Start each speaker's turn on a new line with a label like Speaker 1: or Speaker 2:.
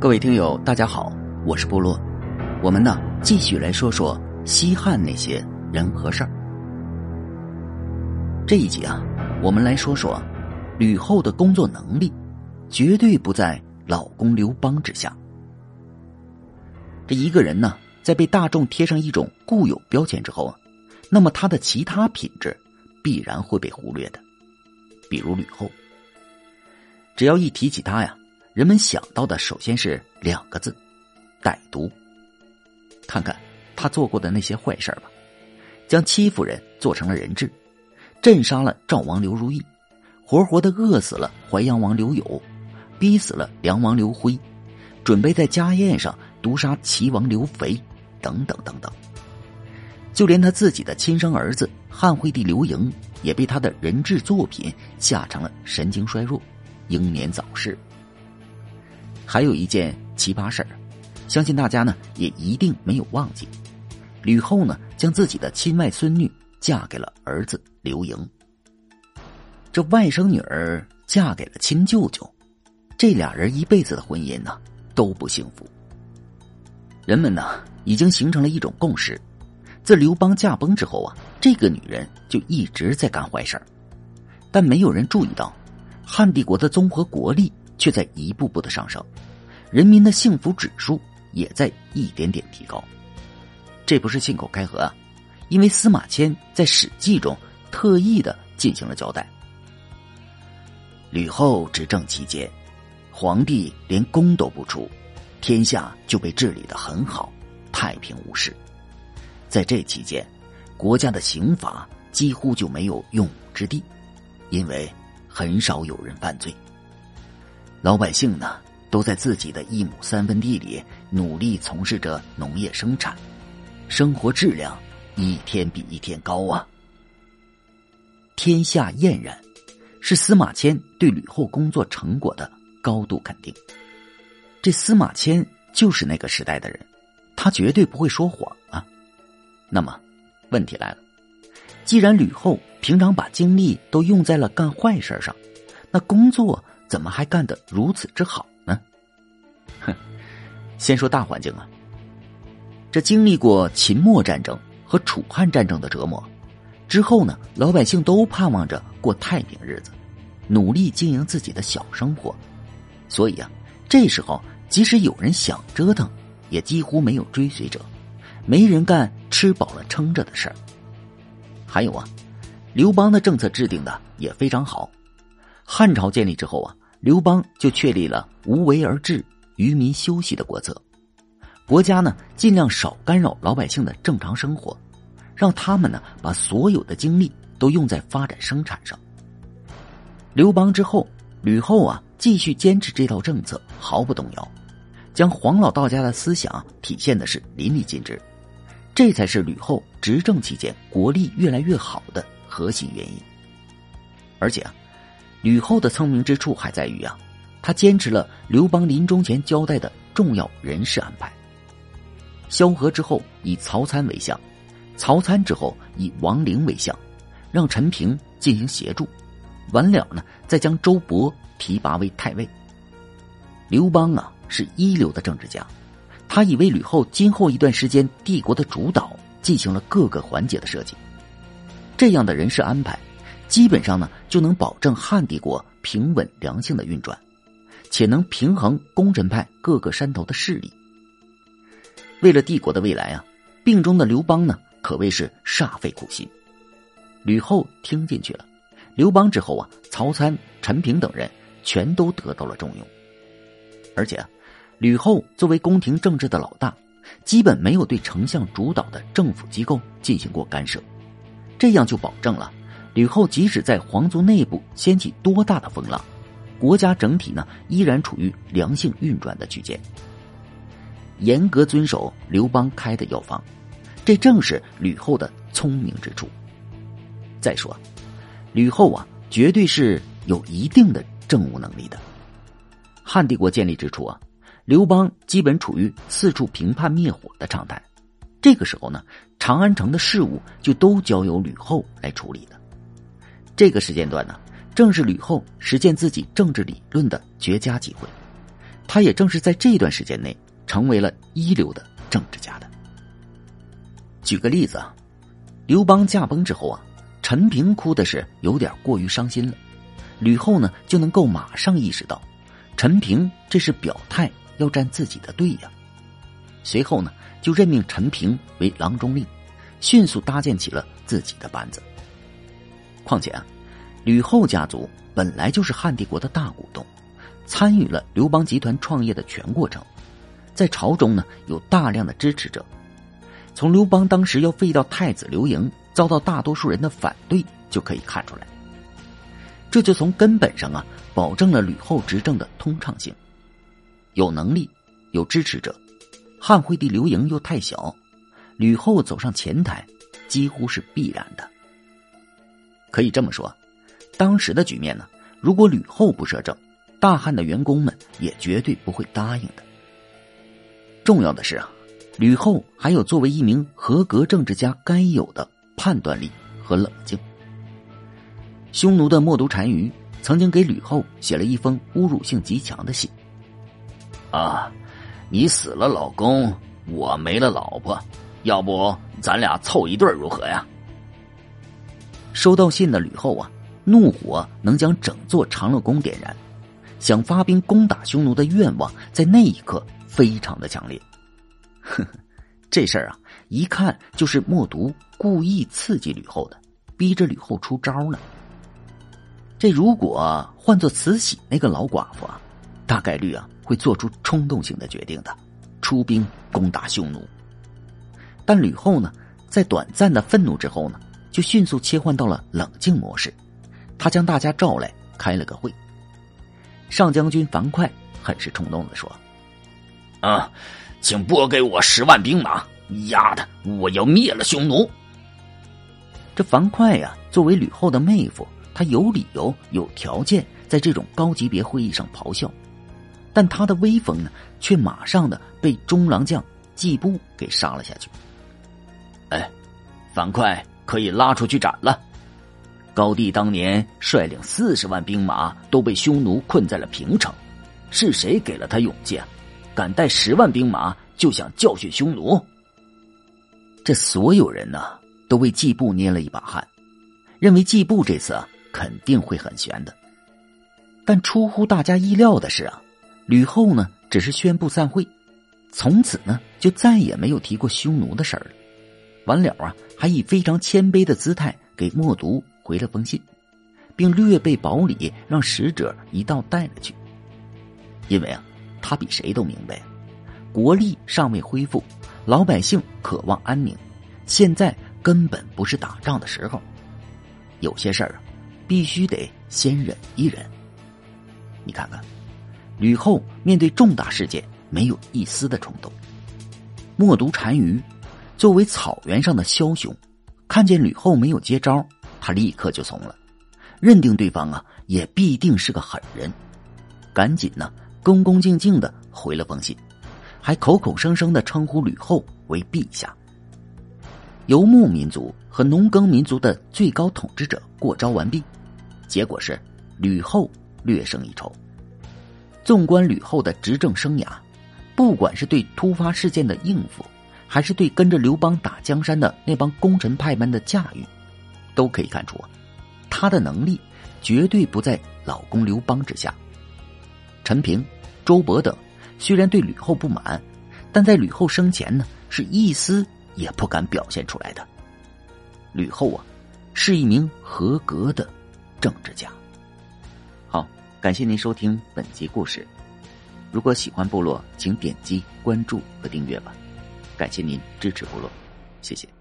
Speaker 1: 各位听友，大家好，我是部落。我们呢，继续来说说西汉那些人和事儿。这一集啊，我们来说说吕后的工作能力，绝对不在老公刘邦之下。这一个人呢，在被大众贴上一种固有标签之后啊，那么他的其他品质必然会被忽略的。比如吕后，只要一提起她呀。人们想到的首先是两个字：歹毒。看看他做过的那些坏事吧，将戚夫人做成了人质，镇杀了赵王刘如意，活活的饿死了淮阳王刘友，逼死了梁王刘辉，准备在家宴上毒杀齐王刘肥，等等等等。就连他自己的亲生儿子汉惠帝刘盈，也被他的人质作品吓成了神经衰弱，英年早逝。还有一件奇葩事儿，相信大家呢也一定没有忘记。吕后呢将自己的亲外孙女嫁给了儿子刘盈，这外甥女儿嫁给了亲舅舅，这俩人一辈子的婚姻呢都不幸福。人们呢已经形成了一种共识：自刘邦驾崩之后啊，这个女人就一直在干坏事儿，但没有人注意到，汉帝国的综合国力。却在一步步的上升，人民的幸福指数也在一点点提高。这不是信口开河啊，因为司马迁在《史记》中特意的进行了交代。吕后执政期间，皇帝连宫都不出，天下就被治理的很好，太平无事。在这期间，国家的刑法几乎就没有用武之地，因为很少有人犯罪。老百姓呢，都在自己的一亩三分地里努力从事着农业生产，生活质量一天比一天高啊！天下晏然，是司马迁对吕后工作成果的高度肯定。这司马迁就是那个时代的人，他绝对不会说谎啊。那么，问题来了，既然吕后平常把精力都用在了干坏事上，那工作？怎么还干得如此之好呢？哼，先说大环境啊。这经历过秦末战争和楚汉战争的折磨之后呢，老百姓都盼望着过太平日子，努力经营自己的小生活。所以啊，这时候即使有人想折腾，也几乎没有追随者，没人干吃饱了撑着的事儿。还有啊，刘邦的政策制定的也非常好。汉朝建立之后啊，刘邦就确立了无为而治、愚民休息的国策。国家呢，尽量少干扰老百姓的正常生活，让他们呢把所有的精力都用在发展生产上。刘邦之后，吕后啊继续坚持这套政策，毫不动摇，将黄老道家的思想体现的是淋漓尽致。这才是吕后执政期间国力越来越好的核心原因。而且啊。吕后的聪明之处还在于啊，她坚持了刘邦临终前交代的重要人事安排。萧何之后以曹参为相，曹参之后以王陵为相，让陈平进行协助，完了呢再将周勃提拔为太尉。刘邦啊是一流的政治家，他已为吕后今后一段时间帝国的主导进行了各个环节的设计。这样的人事安排。基本上呢，就能保证汉帝国平稳良性的运转，且能平衡功臣派各个山头的势力。为了帝国的未来啊，病中的刘邦呢，可谓是煞费苦心。吕后听进去了，刘邦之后啊，曹参、陈平等人全都得到了重用。而且啊，吕后作为宫廷政治的老大，基本没有对丞相主导的政府机构进行过干涉，这样就保证了。吕后即使在皇族内部掀起多大的风浪，国家整体呢依然处于良性运转的区间。严格遵守刘邦开的药方，这正是吕后的聪明之处。再说，吕后啊，绝对是有一定的政务能力的。汉帝国建立之初啊，刘邦基本处于四处平叛灭火的状态，这个时候呢，长安城的事务就都交由吕后来处理的。这个时间段呢，正是吕后实践自己政治理论的绝佳机会。他也正是在这段时间内成为了一流的政治家的。举个例子啊，刘邦驾崩之后啊，陈平哭的是有点过于伤心了，吕后呢就能够马上意识到，陈平这是表态要站自己的队呀，随后呢就任命陈平为郎中令，迅速搭建起了自己的班子。况且啊，吕后家族本来就是汉帝国的大股东。参与了刘邦集团创业的全过程，在朝中呢有大量的支持者。从刘邦当时要废掉太子刘盈，遭到大多数人的反对就可以看出来。这就从根本上啊，保证了吕后执政的通畅性。有能力，有支持者，汉惠帝刘盈又太小，吕后走上前台，几乎是必然的。可以这么说，当时的局面呢，如果吕后不摄政。大汉的员工们也绝对不会答应的。重要的是啊，吕后还有作为一名合格政治家该有的判断力和冷静。匈奴的冒毒单于曾经给吕后写了一封侮辱性极强的信：“
Speaker 2: 啊，你死了老公，我没了老婆，要不咱俩凑一对如何呀？”
Speaker 1: 收到信的吕后啊，怒火能将整座长乐宫点燃。想发兵攻打匈奴的愿望，在那一刻非常的强烈。呵呵，这事儿啊，一看就是默毒故意刺激吕后的，逼着吕后出招呢。这如果换做慈禧那个老寡妇啊，大概率啊会做出冲动性的决定的，出兵攻打匈奴。但吕后呢，在短暂的愤怒之后呢，就迅速切换到了冷静模式。他将大家召来，开了个会。上将军樊哙很是冲动的说：“
Speaker 2: 啊，请拨给我十万兵马！丫的，我要灭了匈奴！”
Speaker 1: 这樊哙呀，作为吕后的妹夫，他有理由、有条件在这种高级别会议上咆哮，但他的威风呢，却马上的被中郎将季布给杀了下去。
Speaker 2: 哎，樊哙可以拉出去斩了。高帝当年率领四十万兵马都被匈奴困在了平城，是谁给了他勇气啊？敢带十万兵马就想教训匈奴？
Speaker 1: 这所有人呢，都为季布捏了一把汗，认为季布这次啊肯定会很悬的。但出乎大家意料的是啊，吕后呢只是宣布散会，从此呢就再也没有提过匈奴的事儿了。完了啊，还以非常谦卑的姿态给默读。回了封信，并略备薄礼，让使者一道带了去。因为啊，他比谁都明白，国力尚未恢复，老百姓渴望安宁，现在根本不是打仗的时候。有些事儿啊，必须得先忍一忍。你看看，吕后面对重大事件没有一丝的冲动。默读单于作为草原上的枭雄，看见吕后没有接招。他立刻就怂了，认定对方啊也必定是个狠人，赶紧呢恭恭敬敬的回了封信，还口口声声的称呼吕后为陛下。游牧民族和农耕民族的最高统治者过招完毕，结果是吕后略胜一筹。纵观吕后的执政生涯，不管是对突发事件的应付，还是对跟着刘邦打江山的那帮功臣派们的驾驭。都可以看出啊，他的能力绝对不在老公刘邦之下。陈平、周勃等虽然对吕后不满，但在吕后生前呢，是一丝也不敢表现出来的。吕后啊，是一名合格的政治家。好，感谢您收听本集故事。如果喜欢部落，请点击关注和订阅吧。感谢您支持部落，谢谢。